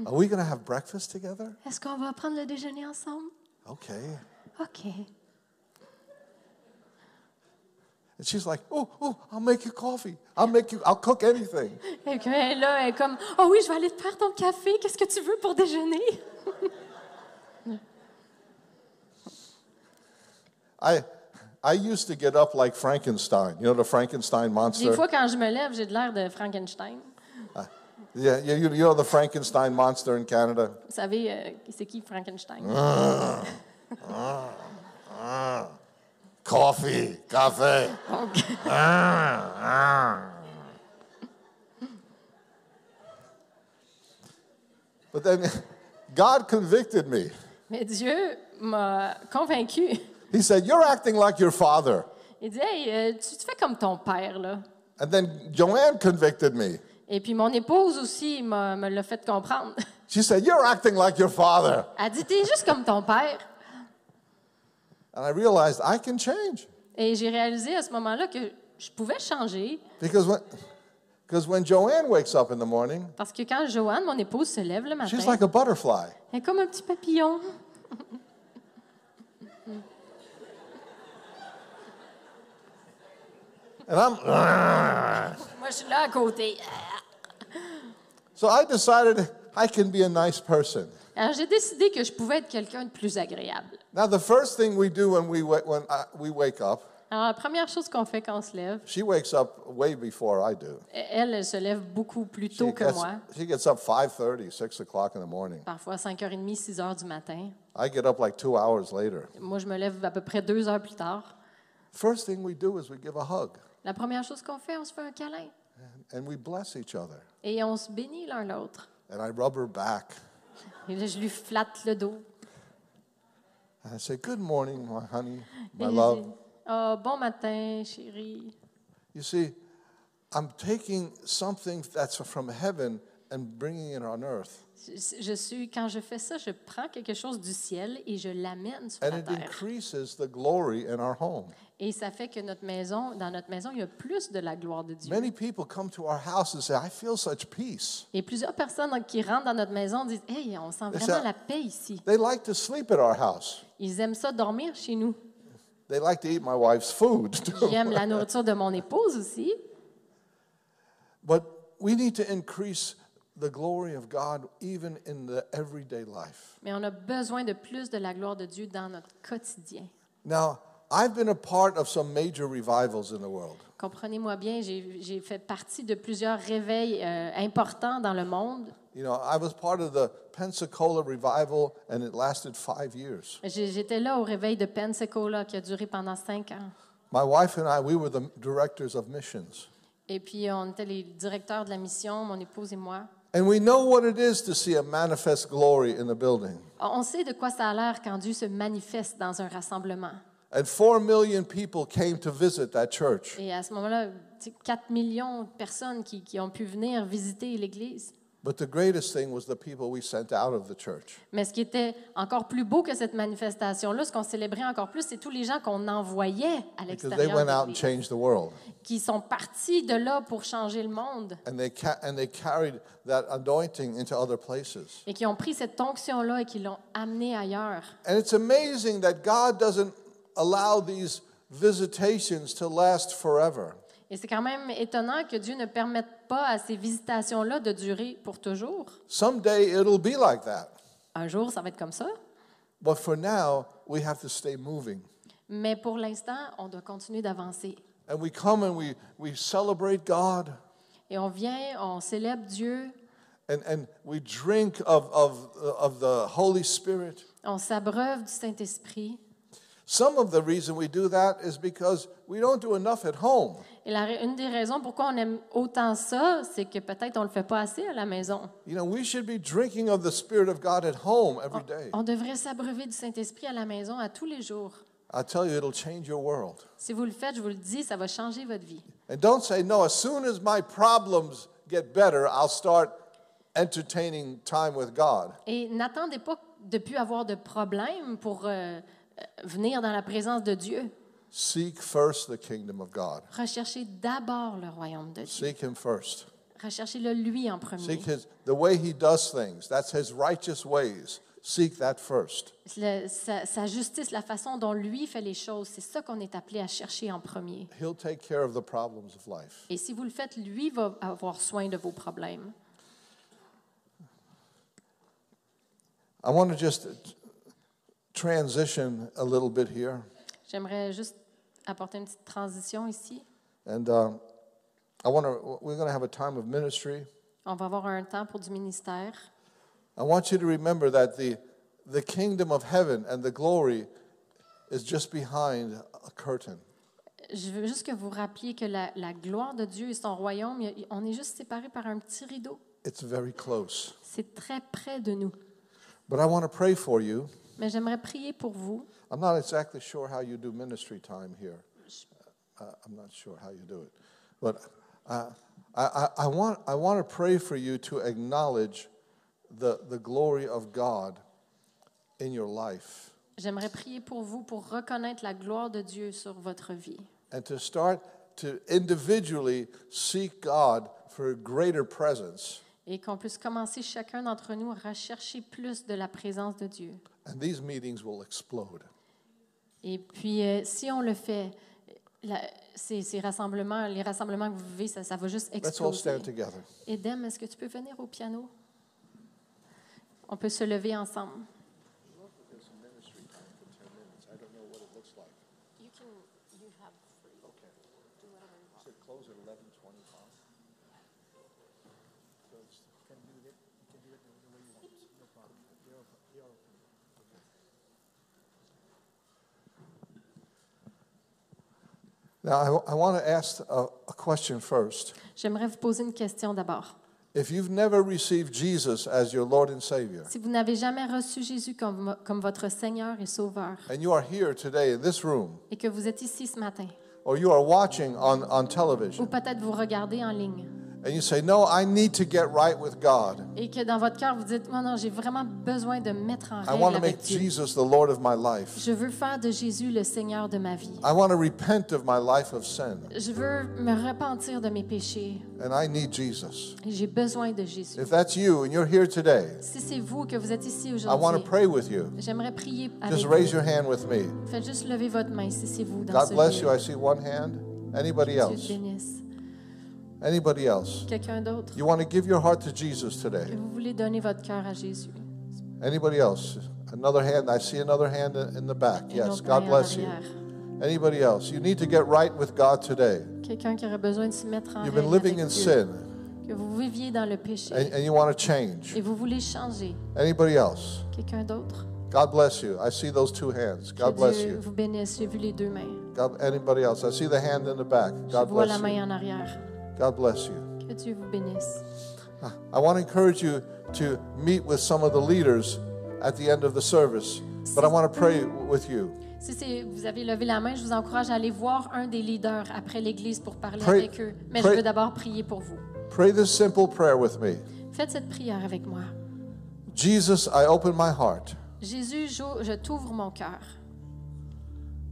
Are we going to have breakfast together? est-ce qu'on va prendre le déjeuner ensemble? Okay. OK. And she's like, Oh, oh, I'll make you coffee. I'll make you, I'll cook anything. [LAUGHS] Et que là, elle est comme Oh oui, je vais aller te faire ton café. Qu'est-ce que tu veux pour déjeuner? [LAUGHS] I, I used to get up like Frankenstein. You know the Frankenstein Des monster? fois, quand je me lève, j'ai de l'air de Frankenstein. Yeah, you, you know the Frankenstein monster in Canada? Vous savez, euh, c'est qui Frankenstein? [LAUGHS] Coffee, café. [LAUGHS] But then God convicted me. mais Dieu m'a convaincu. He said, You're acting like your father. Il dit Hey, euh, tu te fais comme ton père, là. And then Joanne convicted me. Et puis mon épouse aussi m'a- me l'a fait comprendre. She said, You're acting like your father. Elle dit T'es juste comme ton père. And I realized I can change. Et j'ai réalisé à ce moment-là que je pouvais changer Because when, because when Joanne wakes up in the morning, parce que quand Joanne, mon épouse, se lève le matin, she's like a butterfly. elle est comme un petit papillon. And I'm, Moi, je suis là à côté. so I decided I can be a nice person. Alors, j'ai décidé que je pouvais être quelqu'un de plus agréable. Now, the first thing we do when we, when I, we wake up, Alors, la première chose qu'on fait quand on se lève, she wakes up way before I do. elle, elle se lève beaucoup plus She tôt que gets, moi, she gets up 5.30, 6 o'clock in the morning. parfois 5h30, 6h du matin. I get up like two hours later. Moi, je me lève à peu près deux heures plus tard. First thing we do is we give a hug La première chose qu'on fait, on se fait un câlin and we bless each other. et on se bénit l'un l'autre. And I rub her back Et là, je lui flatte le dos. and I say, Good morning, my honey, Et my je love. dis, Ah, bon matin, chérie. You see, I'm taking something that's from heaven and bringing it on earth. Je, suis, quand je fais ça, je prends quelque chose du ciel et je l'amène sur And la it terre. increases the glory in our home. Et ça fait que notre maison, dans notre maison, il y a plus de la gloire de Dieu. Many people come to our house and say, I feel such peace. Et plusieurs personnes qui rentrent dans notre maison disent Hey, on sent vraiment ça- la paix ici. They like to sleep at our house. Ils aiment ça dormir chez nous. They like to eat my wife's food. [LAUGHS] too. J'aime la nourriture de mon épouse aussi. But we need to increase the glory of God even in the everyday life. Mais on a besoin de plus de la gloire de Dieu dans notre quotidien. Now, I've been a part of some major revivals in the world. Comprenez-moi bien, j'ai fait partie de plusieurs réveils euh, importants dans le monde. You know, I was part of the Pensacola revival, and it lasted five years. J'étais là au réveil de Pensacola qui a duré pendant cinq ans. My wife and I, we were the directors of missions. Et puis, on était les directeurs de la mission, mon épouse et moi. And we know what it is to see a manifest glory in the building. On sait de quoi ça a l'air quand Dieu se manifeste dans un rassemblement. And four million people came to visit that church. Et à ce moment-là, tu sais, 4 millions de personnes qui, qui ont pu venir visiter l'Église. But the greatest thing was the people we sent out of the church. Mais ce qui était encore plus beau que cette manifestation-là, ce qu'on célébrait encore plus, c'est tous les gens qu'on envoyait à Because they l'extérieur went de out and l'Église, changed the world. qui sont partis de là pour changer le monde And they, ca- and they carried that anointing into other places. et qui ont pris cette onction-là et qui l'ont amenée ailleurs. And it's amazing that God doesn't allow these visitations to last forever. Et c'est quand même étonnant que Dieu ne permette pas à ces visitations-là de durer pour toujours? Someday it'll be like that. Un jour, ça va être comme ça. But for now, we have to stay moving. Mais pour l'instant, on doit continuer d'avancer. And we come and we, we celebrate God Et on vient, on célèbre Dieu, and, and we drink of, of, of the Holy Spirit. on s'abreuve du Saint-Esprit. Some of the reason we do that is because we don't do enough at home. Et la, une des raisons pourquoi on aime autant ça, c'est que peut-être on ne le fait pas assez à la maison. You know, we should be drinking of the Spirit of God at home every day. On devrait s'abreuver du Saint-Esprit à la maison à tous les jours. I tell you, it'll change your world. Si vous le faites, je vous le dis, ça va changer votre vie. And don't say, no, as soon as my problems get better, I'll start entertaining time with God. Et n'attendez pas de plus avoir de problème pour euh, venir dans la présence de Dieu. Seek first the kingdom of God. Recherchez d'abord le royaume de Dieu. Seek Him first. Recherchez-le lui en premier. Seek His the way He does things. That's His righteous ways. Seek that first. Le- sa, sa justice, la façon dont lui fait les choses, c'est ça qu'on est appelé à chercher en premier. He'll take care of the problems of life. Et si vous le faites, lui va avoir soin de vos problèmes. I want to just transition a little bit here, J'aimerais juste apporter une petite transition ici. and uh, I want to. We're going to have a time of ministry. On va avoir un temps pour du ministère. I want you to remember that the the kingdom of heaven and the glory is just behind a curtain. Je veux juste que vous rappeliez que la, la gloire de Dieu et son royaume, on est juste séparés par un petit rideau. It's very close. C'est très près de nous. But I want to pray for you. Mais j'aimerais prier pour vous. I'm not exactly sure how you do ministry time here. Uh, I'm not sure how you do it. But uh, I, I, I, want, I want to pray for you to acknowledge the, the glory of God in your life J'aimerais prier pour vous pour reconnaître la gloire de Dieu sur votre vie and to start to individually seek God for a greater presence. et qu'on puisse commencer chacun d'entre nous à rechercher plus de la présence de Dieu. And these meetings will explode. Et puis, euh, si on le fait, la- ces, ces rassemblements, les rassemblements que vous vivez, ça, ça va juste Let's all stand exploser. together. Edem, est-ce que tu peux venir au piano? On peut se lever ensemble. Now, I, I want to ask a, a question first. J'aimerais vous poser une question d'abord. If you've never received Jesus as your Lord and Savior, Si vous n'avez jamais reçu Jésus comme, comme votre Seigneur et Sauveur and you are here today in this room, et que vous êtes ici ce matin, or you are watching on, on ou television, peut-être vous regardez en ligne, and you say, No, I need to get right with God. et que dans votre cœur vous dites, non, non, j'ai vraiment besoin de me mettre en I want to avec make Dieu. Jesus the Lord of my life. Je veux faire de Jésus le Seigneur de ma vie. I want to repent of my life of sin, Je veux me repentir de mes péchés and I need Jesus. et j'ai besoin de Jésus. If that's you and you're here today, Si c'est vous que vous êtes ici I want to aujourd'hui, pray with you. j'aimerais prier avec Just vous. raise your hand with me. Faites juste lever votre main si c'est vous dans God ce bless lieu. you. I see one hand. Anybody Dieu te else? bénisse. Anybody else? Quelqu'un d'autre? You want to give your heart to Jesus today? Que vous voulez donner votre cœur à Jésus? Anybody else? Another hand. I see another hand in the back. Une Yes. God bless you. Anybody else? You need to get right with God today. Quelqu'un qui aurait besoin de se mettre en You've been living in Dieu. sin Que vous viviez dans le péché and, and you want to change. et vous voulez changer. Anybody else? Quelqu'un d'autre? God bless you. I see those two hands. God que bless Dieu you. vous bénisse. J'ai vu les deux mains. God, anybody else? I see the hand in the back. Je God vois la bless main you. en arrière. God bless you. Que Dieu vous bénisse. I want to encourage you to meet with some of the leaders at the end of the service, but I want to pray with you. Si vous avez levé la main, je vous encourage à aller voir un des leaders après l'Église pour parler Pray- avec eux. Mais pray- je veux d'abord prier pour vous. Pray this simple prayer with me. Faites cette prière avec moi. Jesus, I open my heart. Jésus, je, je t'ouvre mon cœur.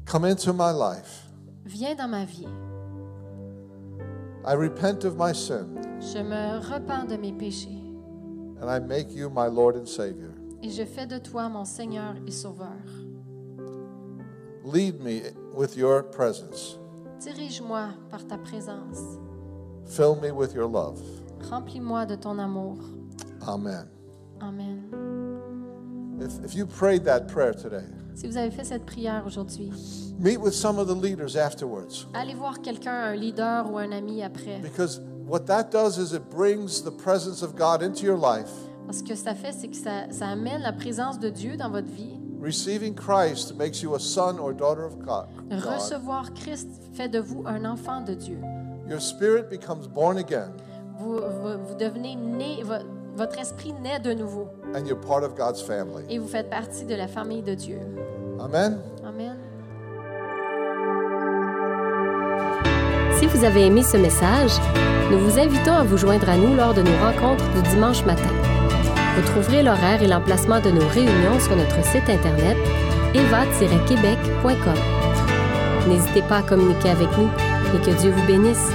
Come into my life. Viens dans ma vie. I repent of my sin, Je me repens de mes péchés and I make you my Lord and Savior. et je fais de toi mon Seigneur et Sauveur. Lead me with your presence. Dirige-moi par ta présence. Fill me with your love. Remplis-moi de ton amour. Amen. Amen. If, if you prayed that prayer today, Si vous avez fait cette prière aujourd'hui, meet with some of the leaders afterwards. allez voir quelqu'un, un leader ou un ami après. Because what that does is it brings the presence of God into your life. Parce que ça fait, c'est que ça, ça amène la présence de Dieu dans votre vie. Receiving Christ makes you a son or daughter of God. Recevoir Christ fait de vous un enfant de Dieu. Your spirit becomes born again, Vous, vous, vous devenez né, votre esprit naît de nouveau and you're part of God's family. et vous faites partie de la famille de Dieu. Amen. Amen. Si vous avez aimé ce message, nous vous invitons à vous joindre à nous lors de nos rencontres du dimanche matin. Vous trouverez l'horaire et l'emplacement de nos réunions sur notre site internet eva-québec.com. N'hésitez pas à communiquer avec nous et que Dieu vous bénisse.